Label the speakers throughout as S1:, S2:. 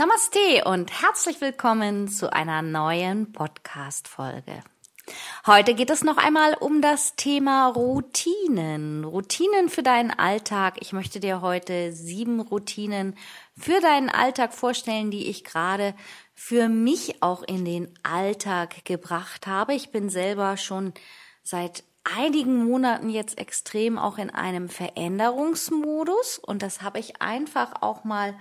S1: Namaste und herzlich willkommen zu einer neuen Podcast-Folge. Heute geht es noch einmal um das Thema Routinen. Routinen für deinen Alltag. Ich möchte dir heute sieben Routinen für deinen Alltag vorstellen, die ich gerade für mich auch in den Alltag gebracht habe. Ich bin selber schon seit einigen Monaten jetzt extrem auch in einem Veränderungsmodus und das habe ich einfach auch mal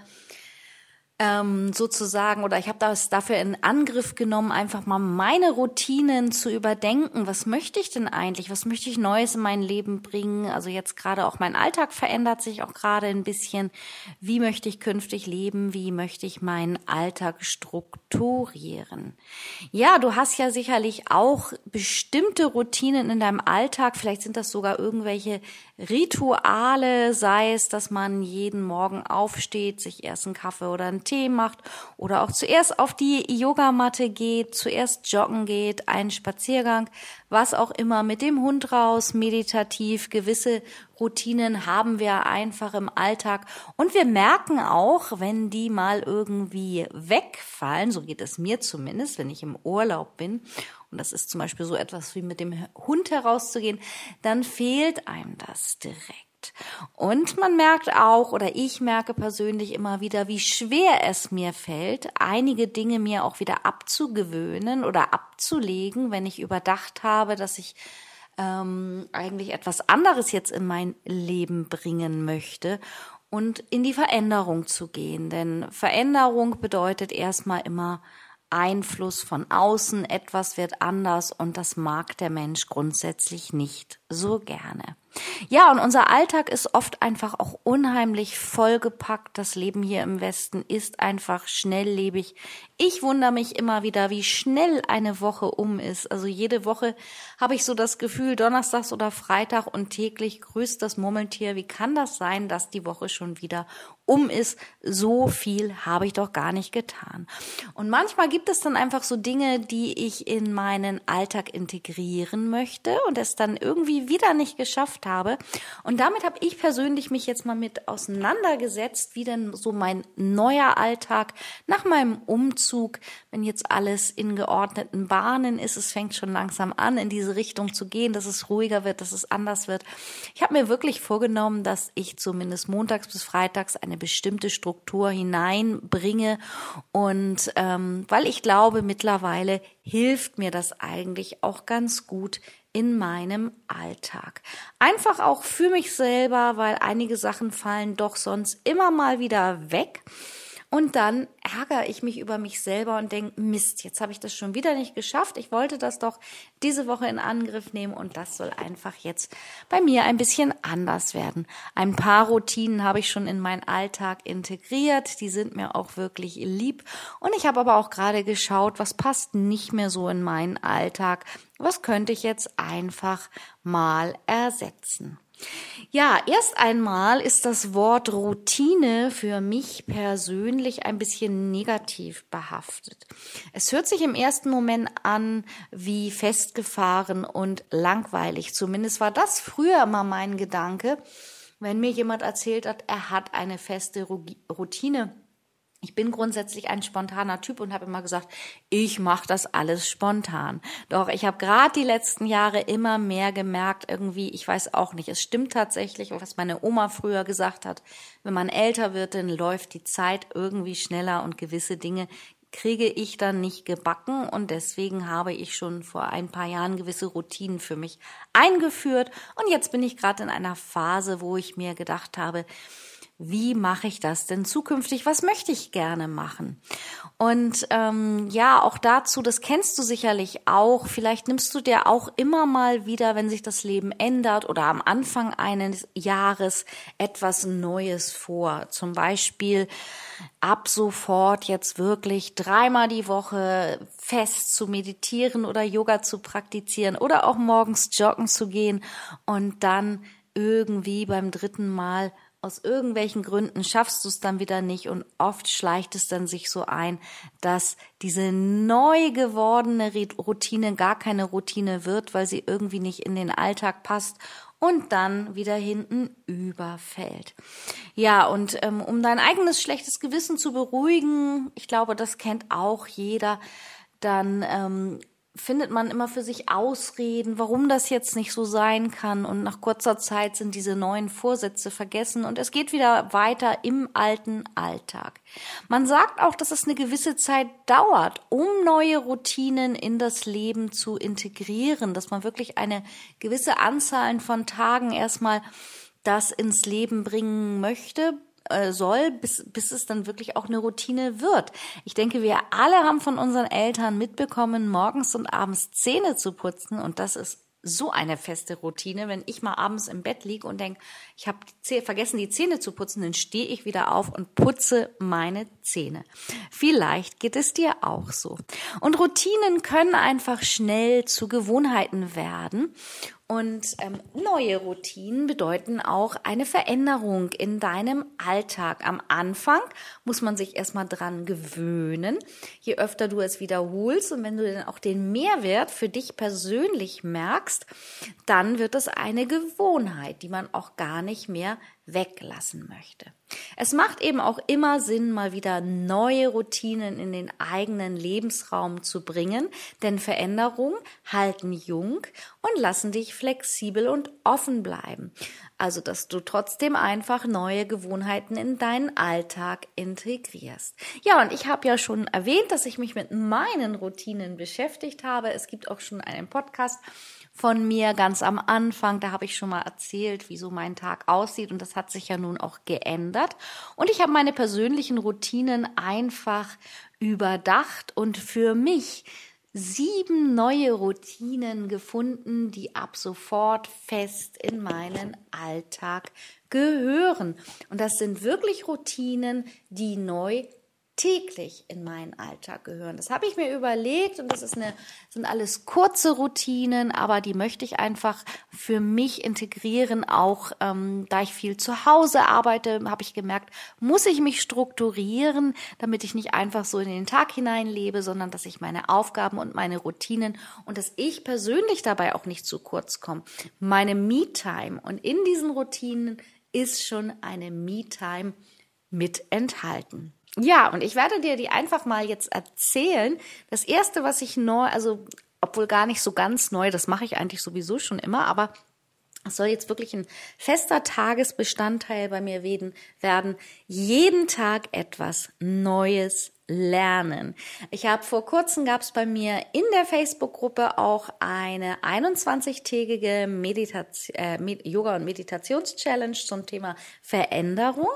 S1: ähm, sozusagen, oder ich habe das dafür in Angriff genommen, einfach mal meine Routinen zu überdenken. Was möchte ich denn eigentlich? Was möchte ich Neues in mein Leben bringen? Also jetzt gerade auch mein Alltag verändert sich auch gerade ein bisschen. Wie möchte ich künftig leben? Wie möchte ich meinen Alltag strukturieren? Ja, du hast ja sicherlich auch bestimmte Routinen in deinem Alltag. Vielleicht sind das sogar irgendwelche Rituale, sei es, dass man jeden Morgen aufsteht, sich erst einen Kaffee oder einen Tee macht oder auch zuerst auf die Yogamatte geht, zuerst joggen geht, einen Spaziergang, was auch immer. Mit dem Hund raus, meditativ, gewisse Routinen haben wir einfach im Alltag. Und wir merken auch, wenn die mal irgendwie wegfallen, so geht es mir zumindest, wenn ich im Urlaub bin und das ist zum Beispiel so etwas wie mit dem Hund herauszugehen, dann fehlt einem das direkt. Und man merkt auch, oder ich merke persönlich immer wieder, wie schwer es mir fällt, einige Dinge mir auch wieder abzugewöhnen oder abzulegen, wenn ich überdacht habe, dass ich ähm, eigentlich etwas anderes jetzt in mein Leben bringen möchte und in die Veränderung zu gehen. Denn Veränderung bedeutet erstmal immer Einfluss von außen, etwas wird anders und das mag der Mensch grundsätzlich nicht so gerne. Ja, und unser Alltag ist oft einfach auch unheimlich vollgepackt. Das Leben hier im Westen ist einfach schnelllebig. Ich wundere mich immer wieder, wie schnell eine Woche um ist. Also jede Woche habe ich so das Gefühl, Donnerstags oder Freitag und täglich grüßt das Murmeltier. Wie kann das sein, dass die Woche schon wieder um ist? So viel habe ich doch gar nicht getan. Und manchmal gibt es dann einfach so Dinge, die ich in meinen Alltag integrieren möchte und es dann irgendwie wieder nicht geschafft habe. Und damit habe ich persönlich mich jetzt mal mit auseinandergesetzt, wie denn so mein neuer Alltag nach meinem Umzug Umzug, wenn jetzt alles in geordneten Bahnen ist, es fängt schon langsam an, in diese Richtung zu gehen, dass es ruhiger wird, dass es anders wird. Ich habe mir wirklich vorgenommen, dass ich zumindest montags bis freitags eine bestimmte Struktur hineinbringe und ähm, weil ich glaube, mittlerweile hilft mir das eigentlich auch ganz gut in meinem Alltag. Einfach auch für mich selber, weil einige Sachen fallen doch sonst immer mal wieder weg. Und dann ärgere ich mich über mich selber und denke, Mist, jetzt habe ich das schon wieder nicht geschafft. Ich wollte das doch diese Woche in Angriff nehmen und das soll einfach jetzt bei mir ein bisschen anders werden. Ein paar Routinen habe ich schon in meinen Alltag integriert, die sind mir auch wirklich lieb. Und ich habe aber auch gerade geschaut, was passt nicht mehr so in meinen Alltag. Was könnte ich jetzt einfach mal ersetzen? Ja, erst einmal ist das Wort Routine für mich persönlich ein bisschen negativ behaftet. Es hört sich im ersten Moment an wie festgefahren und langweilig. Zumindest war das früher immer mein Gedanke, wenn mir jemand erzählt hat, er hat eine feste Routine ich bin grundsätzlich ein spontaner Typ und habe immer gesagt, ich mache das alles spontan. Doch ich habe gerade die letzten Jahre immer mehr gemerkt, irgendwie, ich weiß auch nicht, es stimmt tatsächlich, was meine Oma früher gesagt hat, wenn man älter wird, dann läuft die Zeit irgendwie schneller und gewisse Dinge kriege ich dann nicht gebacken. Und deswegen habe ich schon vor ein paar Jahren gewisse Routinen für mich eingeführt. Und jetzt bin ich gerade in einer Phase, wo ich mir gedacht habe, wie mache ich das denn zukünftig? Was möchte ich gerne machen? Und ähm, ja, auch dazu, das kennst du sicherlich auch. Vielleicht nimmst du dir auch immer mal wieder, wenn sich das Leben ändert oder am Anfang eines Jahres etwas Neues vor. Zum Beispiel ab sofort jetzt wirklich dreimal die Woche fest zu meditieren oder Yoga zu praktizieren oder auch morgens joggen zu gehen und dann irgendwie beim dritten Mal aus irgendwelchen Gründen schaffst du es dann wieder nicht und oft schleicht es dann sich so ein, dass diese neu gewordene Routine gar keine Routine wird, weil sie irgendwie nicht in den Alltag passt und dann wieder hinten überfällt. Ja, und ähm, um dein eigenes schlechtes Gewissen zu beruhigen, ich glaube, das kennt auch jeder, dann ähm, findet man immer für sich Ausreden, warum das jetzt nicht so sein kann. Und nach kurzer Zeit sind diese neuen Vorsätze vergessen und es geht wieder weiter im alten Alltag. Man sagt auch, dass es eine gewisse Zeit dauert, um neue Routinen in das Leben zu integrieren, dass man wirklich eine gewisse Anzahl von Tagen erstmal das ins Leben bringen möchte, äh, soll, bis, bis es dann wirklich auch eine Routine wird. Ich denke, wir alle haben von unseren Eltern mitbekommen, morgens und abends Zähne zu putzen und das ist so eine feste Routine. Wenn ich mal abends im Bett liege und denke, ich habe vergessen, die Zähne zu putzen, dann stehe ich wieder auf und putze meine Zähne. Vielleicht geht es dir auch so. Und Routinen können einfach schnell zu Gewohnheiten werden. Und ähm, neue Routinen bedeuten auch eine Veränderung in deinem Alltag. Am Anfang muss man sich erstmal dran gewöhnen. Je öfter du es wiederholst und wenn du dann auch den Mehrwert für dich persönlich merkst, dann wird es eine Gewohnheit, die man auch gar nicht mehr weglassen möchte. Es macht eben auch immer Sinn, mal wieder neue Routinen in den eigenen Lebensraum zu bringen, denn Veränderungen halten jung und lassen dich flexibel und offen bleiben. Also, dass du trotzdem einfach neue Gewohnheiten in deinen Alltag integrierst. Ja, und ich habe ja schon erwähnt, dass ich mich mit meinen Routinen beschäftigt habe. Es gibt auch schon einen Podcast von mir ganz am Anfang. Da habe ich schon mal erzählt, wie so mein Tag aussieht und das hat sich ja nun auch geändert. Und ich habe meine persönlichen Routinen einfach überdacht und für mich sieben neue Routinen gefunden, die ab sofort fest in meinen Alltag gehören. Und das sind wirklich Routinen, die neu täglich in meinen Alltag gehören. Das habe ich mir überlegt und das ist eine, sind alles kurze Routinen, aber die möchte ich einfach für mich integrieren. Auch ähm, da ich viel zu Hause arbeite, habe ich gemerkt, muss ich mich strukturieren, damit ich nicht einfach so in den Tag hineinlebe, sondern dass ich meine Aufgaben und meine Routinen und dass ich persönlich dabei auch nicht zu kurz komme. Meine Me-Time und in diesen Routinen ist schon eine Me-Time mit enthalten. Ja, und ich werde dir die einfach mal jetzt erzählen. Das erste, was ich neu, also obwohl gar nicht so ganz neu, das mache ich eigentlich sowieso schon immer, aber es soll jetzt wirklich ein fester Tagesbestandteil bei mir werden. Jeden Tag etwas Neues lernen. Ich habe vor kurzem gab es bei mir in der Facebook-Gruppe auch eine 21-tägige Meditation, äh, Yoga- und Meditations-Challenge zum Thema Veränderung.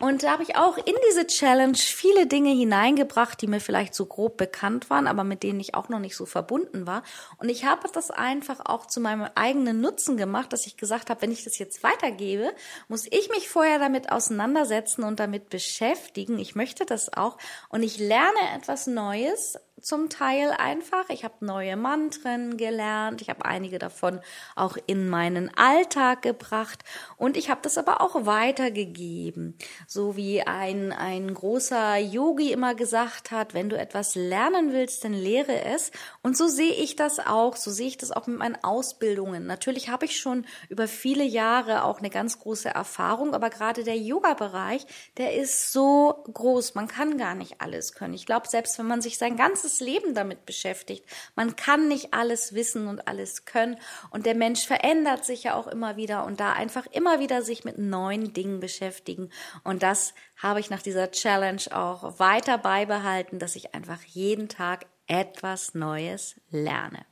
S1: Und da habe ich auch in diese Challenge viele Dinge hineingebracht, die mir vielleicht so grob bekannt waren, aber mit denen ich auch noch nicht so verbunden war. Und ich habe das einfach auch zu meinem eigenen Nutzen gemacht, dass ich gesagt habe, wenn ich das jetzt weitergebe, muss ich mich vorher damit auseinandersetzen und damit beschäftigen. Ich möchte das auch. Und ich lerne etwas Neues zum Teil einfach. Ich habe neue Mantren gelernt. Ich habe einige davon auch in meinen Alltag gebracht. Und ich habe das aber auch weitergegeben. So wie ein, ein großer Yogi immer gesagt hat, wenn du etwas lernen willst, dann lehre es. Und so sehe ich das auch. So sehe ich das auch mit meinen Ausbildungen. Natürlich habe ich schon über viele Jahre auch eine ganz große Erfahrung. Aber gerade der Yoga-Bereich, der ist so groß. Man kann gar nicht alles können. Ich glaube, selbst wenn man sich sein ganzes ganzes Leben damit beschäftigt. Man kann nicht alles wissen und alles können. Und der Mensch verändert sich ja auch immer wieder und da einfach immer wieder sich mit neuen Dingen beschäftigen. Und das habe ich nach dieser Challenge auch weiter beibehalten, dass ich einfach jeden Tag etwas Neues lerne.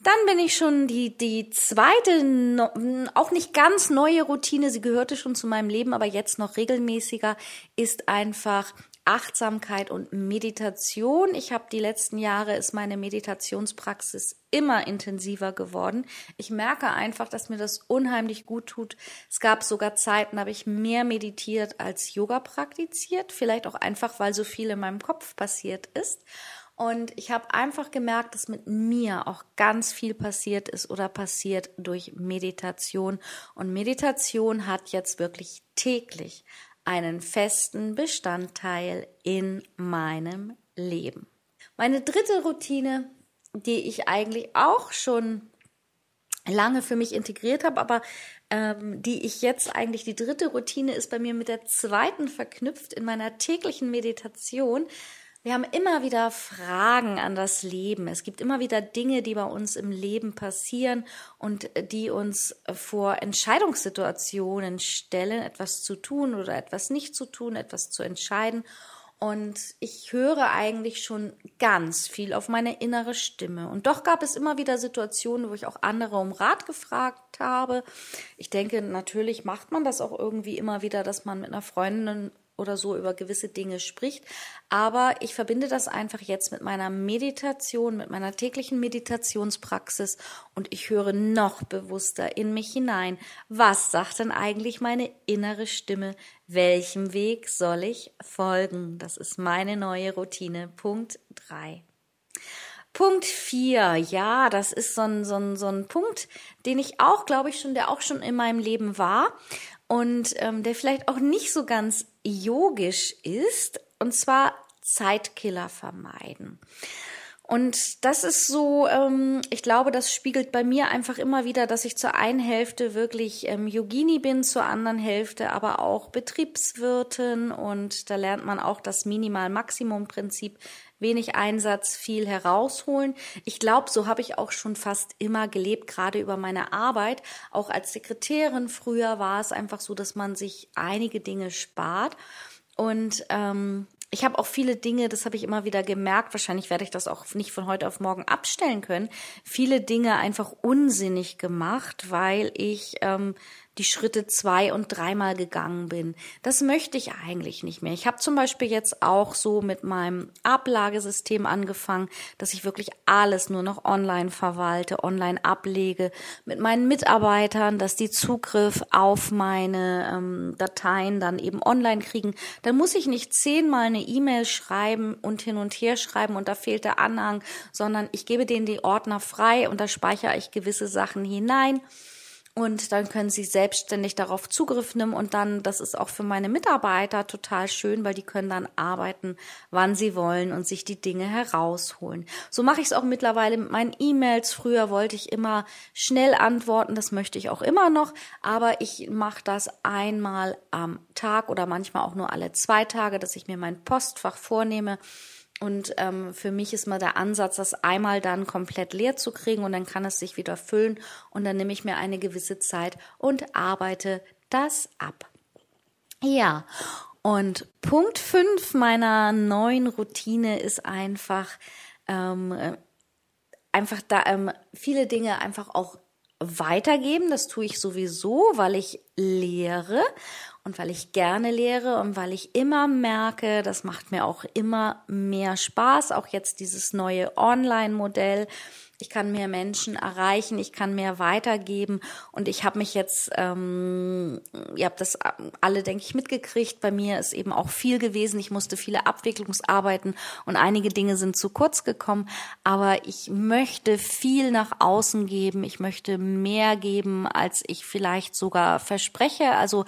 S1: Dann bin ich schon die, die zweite, auch nicht ganz neue Routine, sie gehörte schon zu meinem Leben, aber jetzt noch regelmäßiger, ist einfach Achtsamkeit und Meditation. Ich habe die letzten Jahre ist meine Meditationspraxis immer intensiver geworden. Ich merke einfach, dass mir das unheimlich gut tut. Es gab sogar Zeiten, habe ich mehr meditiert als Yoga praktiziert, vielleicht auch einfach, weil so viel in meinem Kopf passiert ist. Und ich habe einfach gemerkt, dass mit mir auch ganz viel passiert ist oder passiert durch Meditation. Und Meditation hat jetzt wirklich täglich einen festen Bestandteil in meinem Leben. Meine dritte Routine, die ich eigentlich auch schon lange für mich integriert habe, aber ähm, die ich jetzt eigentlich die dritte Routine ist bei mir mit der zweiten verknüpft in meiner täglichen Meditation, wir haben immer wieder Fragen an das Leben. Es gibt immer wieder Dinge, die bei uns im Leben passieren und die uns vor Entscheidungssituationen stellen, etwas zu tun oder etwas nicht zu tun, etwas zu entscheiden. Und ich höre eigentlich schon ganz viel auf meine innere Stimme. Und doch gab es immer wieder Situationen, wo ich auch andere um Rat gefragt habe. Ich denke, natürlich macht man das auch irgendwie immer wieder, dass man mit einer Freundin oder so über gewisse Dinge spricht. Aber ich verbinde das einfach jetzt mit meiner Meditation, mit meiner täglichen Meditationspraxis und ich höre noch bewusster in mich hinein. Was sagt denn eigentlich meine innere Stimme? Welchem Weg soll ich folgen? Das ist meine neue Routine. Punkt drei. Punkt vier, ja, das ist so ein, so ein, so ein Punkt, den ich auch, glaube ich, schon, der auch schon in meinem Leben war und ähm, der vielleicht auch nicht so ganz yogisch ist, und zwar Zeitkiller vermeiden. Und das ist so, ähm, ich glaube, das spiegelt bei mir einfach immer wieder, dass ich zur einen Hälfte wirklich ähm, Yogini bin, zur anderen Hälfte aber auch Betriebswirtin und da lernt man auch das Minimal-Maximum-Prinzip wenig Einsatz, viel herausholen. Ich glaube, so habe ich auch schon fast immer gelebt, gerade über meine Arbeit. Auch als Sekretärin früher war es einfach so, dass man sich einige Dinge spart. Und ähm, ich habe auch viele Dinge, das habe ich immer wieder gemerkt, wahrscheinlich werde ich das auch nicht von heute auf morgen abstellen können, viele Dinge einfach unsinnig gemacht, weil ich ähm, die Schritte zwei und dreimal gegangen bin. Das möchte ich eigentlich nicht mehr. Ich habe zum Beispiel jetzt auch so mit meinem Ablagesystem angefangen, dass ich wirklich alles nur noch online verwalte, online ablege, mit meinen Mitarbeitern, dass die Zugriff auf meine ähm, Dateien dann eben online kriegen. Dann muss ich nicht zehnmal eine E-Mail schreiben und hin und her schreiben und da fehlt der Anhang, sondern ich gebe denen die Ordner frei und da speichere ich gewisse Sachen hinein und dann können sie selbstständig darauf Zugriff nehmen und dann, das ist auch für meine Mitarbeiter total schön, weil die können dann arbeiten, wann sie wollen und sich die Dinge herausholen. So mache ich es auch mittlerweile mit meinen E-Mails. Früher wollte ich immer schnell antworten, das möchte ich auch immer noch, aber ich mache das einmal am Tag oder manchmal auch nur alle zwei Tage, dass ich mir mein Postfach vornehme und ähm, für mich ist mal der Ansatz, das einmal dann komplett leer zu kriegen und dann kann es sich wieder füllen und dann nehme ich mir eine gewisse Zeit und arbeite das ab. Ja, und Punkt fünf meiner neuen Routine ist einfach, ähm, äh, einfach da ähm, viele Dinge einfach auch weitergeben. Das tue ich sowieso, weil ich lehre und weil ich gerne lehre und weil ich immer merke, das macht mir auch immer mehr Spaß, auch jetzt dieses neue Online-Modell. Ich kann mehr Menschen erreichen, ich kann mehr weitergeben und ich habe mich jetzt, ähm, ihr habt das alle, denke ich, mitgekriegt. Bei mir ist eben auch viel gewesen. Ich musste viele Abwicklungsarbeiten und einige Dinge sind zu kurz gekommen. Aber ich möchte viel nach außen geben. Ich möchte mehr geben, als ich vielleicht sogar verspreche. Also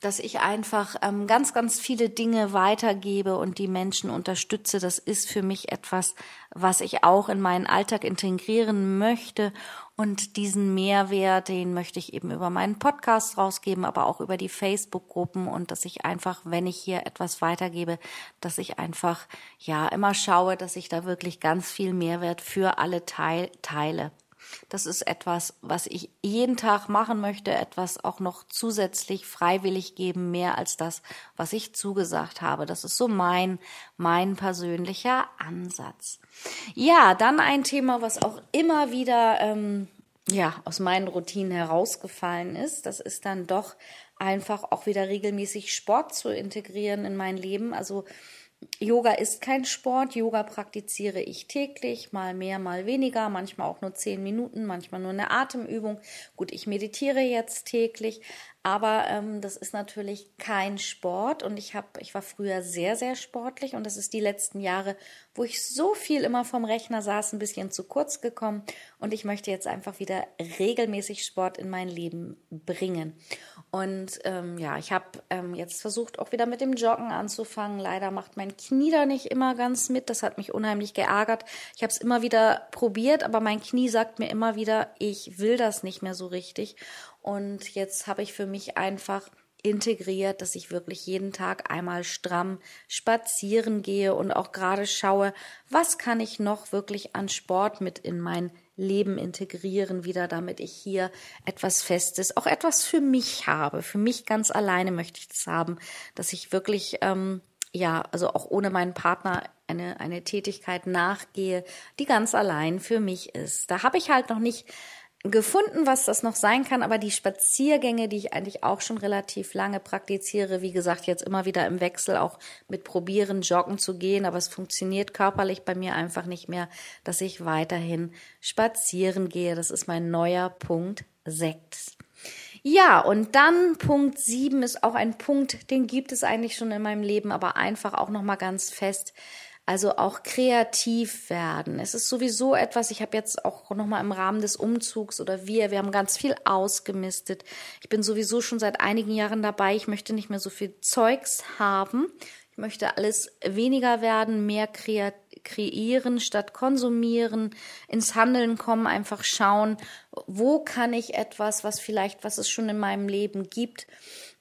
S1: dass ich einfach ähm, ganz, ganz viele Dinge weitergebe und die Menschen unterstütze. Das ist für mich etwas, was ich auch in meinen Alltag integrieren möchte. Und diesen Mehrwert, den möchte ich eben über meinen Podcast rausgeben, aber auch über die Facebook-Gruppen und dass ich einfach, wenn ich hier etwas weitergebe, dass ich einfach, ja, immer schaue, dass ich da wirklich ganz viel Mehrwert für alle teil teile. Das ist etwas, was ich jeden Tag machen möchte, etwas auch noch zusätzlich freiwillig geben, mehr als das, was ich zugesagt habe. Das ist so mein, mein persönlicher Ansatz. Ja, dann ein Thema, was auch immer wieder, ähm, ja, aus meinen Routinen herausgefallen ist. Das ist dann doch einfach auch wieder regelmäßig Sport zu integrieren in mein Leben. Also Yoga ist kein Sport. Yoga praktiziere ich täglich, mal mehr, mal weniger, manchmal auch nur zehn Minuten, manchmal nur eine Atemübung. Gut, ich meditiere jetzt täglich, aber ähm, das ist natürlich kein Sport und ich habe, ich war früher sehr, sehr sportlich und das ist die letzten Jahre, wo ich so viel immer vom Rechner saß, ein bisschen zu kurz gekommen und ich möchte jetzt einfach wieder regelmäßig Sport in mein Leben bringen. Und ähm, ja, ich habe ähm, jetzt versucht, auch wieder mit dem Joggen anzufangen. Leider macht mein Knie da nicht immer ganz mit. Das hat mich unheimlich geärgert. Ich habe es immer wieder probiert, aber mein Knie sagt mir immer wieder, ich will das nicht mehr so richtig. Und jetzt habe ich für mich einfach integriert, dass ich wirklich jeden Tag einmal stramm spazieren gehe und auch gerade schaue, was kann ich noch wirklich an Sport mit in mein Leben integrieren wieder, damit ich hier etwas Festes, auch etwas für mich habe. Für mich ganz alleine möchte ich das haben, dass ich wirklich, ähm, ja, also auch ohne meinen Partner eine, eine Tätigkeit nachgehe, die ganz allein für mich ist. Da habe ich halt noch nicht gefunden, was das noch sein kann, aber die Spaziergänge, die ich eigentlich auch schon relativ lange praktiziere, wie gesagt, jetzt immer wieder im Wechsel auch mit probieren, joggen zu gehen, aber es funktioniert körperlich bei mir einfach nicht mehr, dass ich weiterhin spazieren gehe. Das ist mein neuer Punkt 6. Ja, und dann Punkt 7 ist auch ein Punkt, den gibt es eigentlich schon in meinem Leben, aber einfach auch noch mal ganz fest also auch kreativ werden. Es ist sowieso etwas, ich habe jetzt auch nochmal im Rahmen des Umzugs oder wir, wir haben ganz viel ausgemistet. Ich bin sowieso schon seit einigen Jahren dabei. Ich möchte nicht mehr so viel Zeugs haben. Ich möchte alles weniger werden, mehr kreieren statt konsumieren, ins Handeln kommen, einfach schauen, wo kann ich etwas, was vielleicht, was es schon in meinem Leben gibt,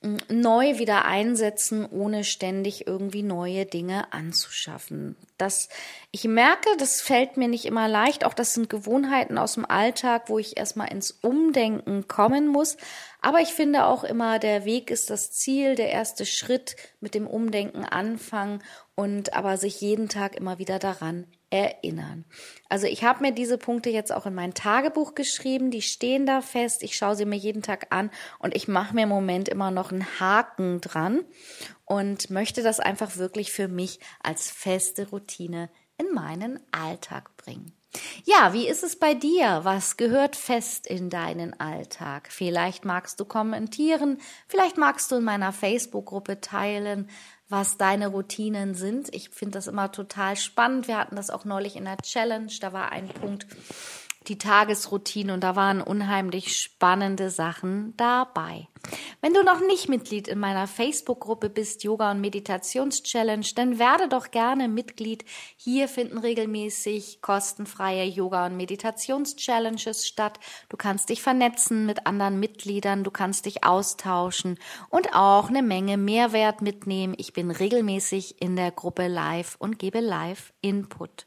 S1: neu wieder einsetzen, ohne ständig irgendwie neue Dinge anzuschaffen. Das, ich merke, das fällt mir nicht immer leicht. Auch das sind Gewohnheiten aus dem Alltag, wo ich erstmal ins Umdenken kommen muss. Aber ich finde auch immer, der Weg ist das Ziel, der erste Schritt mit dem Umdenken anfangen und aber sich jeden Tag immer wieder daran erinnern. Also ich habe mir diese Punkte jetzt auch in mein Tagebuch geschrieben, die stehen da fest, ich schaue sie mir jeden Tag an und ich mache mir im Moment immer noch einen Haken dran und möchte das einfach wirklich für mich als feste Routine in meinen Alltag bringen. Ja, wie ist es bei dir? Was gehört fest in deinen Alltag? Vielleicht magst du kommentieren, vielleicht magst du in meiner Facebook-Gruppe teilen, was deine Routinen sind. Ich finde das immer total spannend. Wir hatten das auch neulich in der Challenge. Da war ein Punkt, die Tagesroutine und da waren unheimlich spannende Sachen dabei. Wenn du noch nicht Mitglied in meiner Facebook-Gruppe bist, Yoga und Meditations-Challenge, dann werde doch gerne Mitglied. Hier finden regelmäßig kostenfreie Yoga- und Meditations-Challenges statt. Du kannst dich vernetzen mit anderen Mitgliedern, du kannst dich austauschen und auch eine Menge Mehrwert mitnehmen. Ich bin regelmäßig in der Gruppe live und gebe live Input.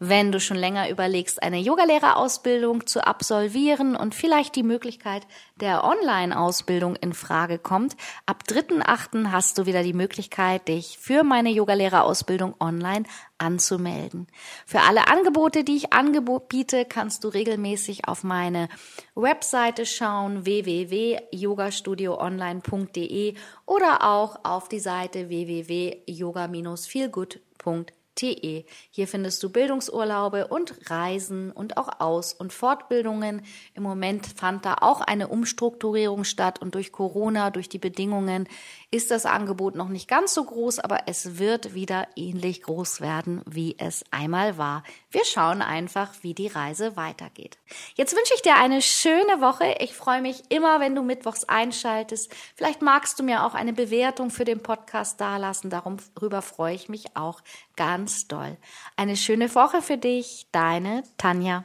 S1: Wenn du schon länger überlegst, eine Yogalehrerausbildung zu absolvieren und vielleicht die Möglichkeit der Online-Ausbildung in Frage kommt, ab 3.8. hast du wieder die Möglichkeit, dich für meine Yogalehrerausbildung online anzumelden. Für alle Angebote, die ich anbiete, kannst du regelmäßig auf meine Webseite schauen, www.yogastudioonline.de oder auch auf die Seite www.yoga-feelgood.de www.bildungsurlaube.de. Hier findest du Bildungsurlaube und Reisen und auch Aus- und Fortbildungen. Im Moment fand da auch eine Umstrukturierung statt und durch Corona, durch die Bedingungen ist das Angebot noch nicht ganz so groß, aber es wird wieder ähnlich groß werden, wie es einmal war. Wir schauen einfach, wie die Reise weitergeht. Jetzt wünsche ich dir eine schöne Woche. Ich freue mich immer, wenn du mittwochs einschaltest. Vielleicht magst du mir auch eine Bewertung für den Podcast dalassen. Darüber freue ich mich auch ganz doll. Eine schöne Woche für dich, deine Tanja.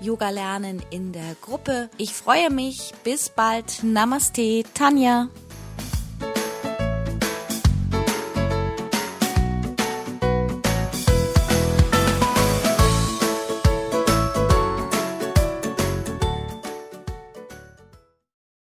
S1: Yoga lernen in der Gruppe. Ich freue mich. Bis bald. Namaste, Tanja.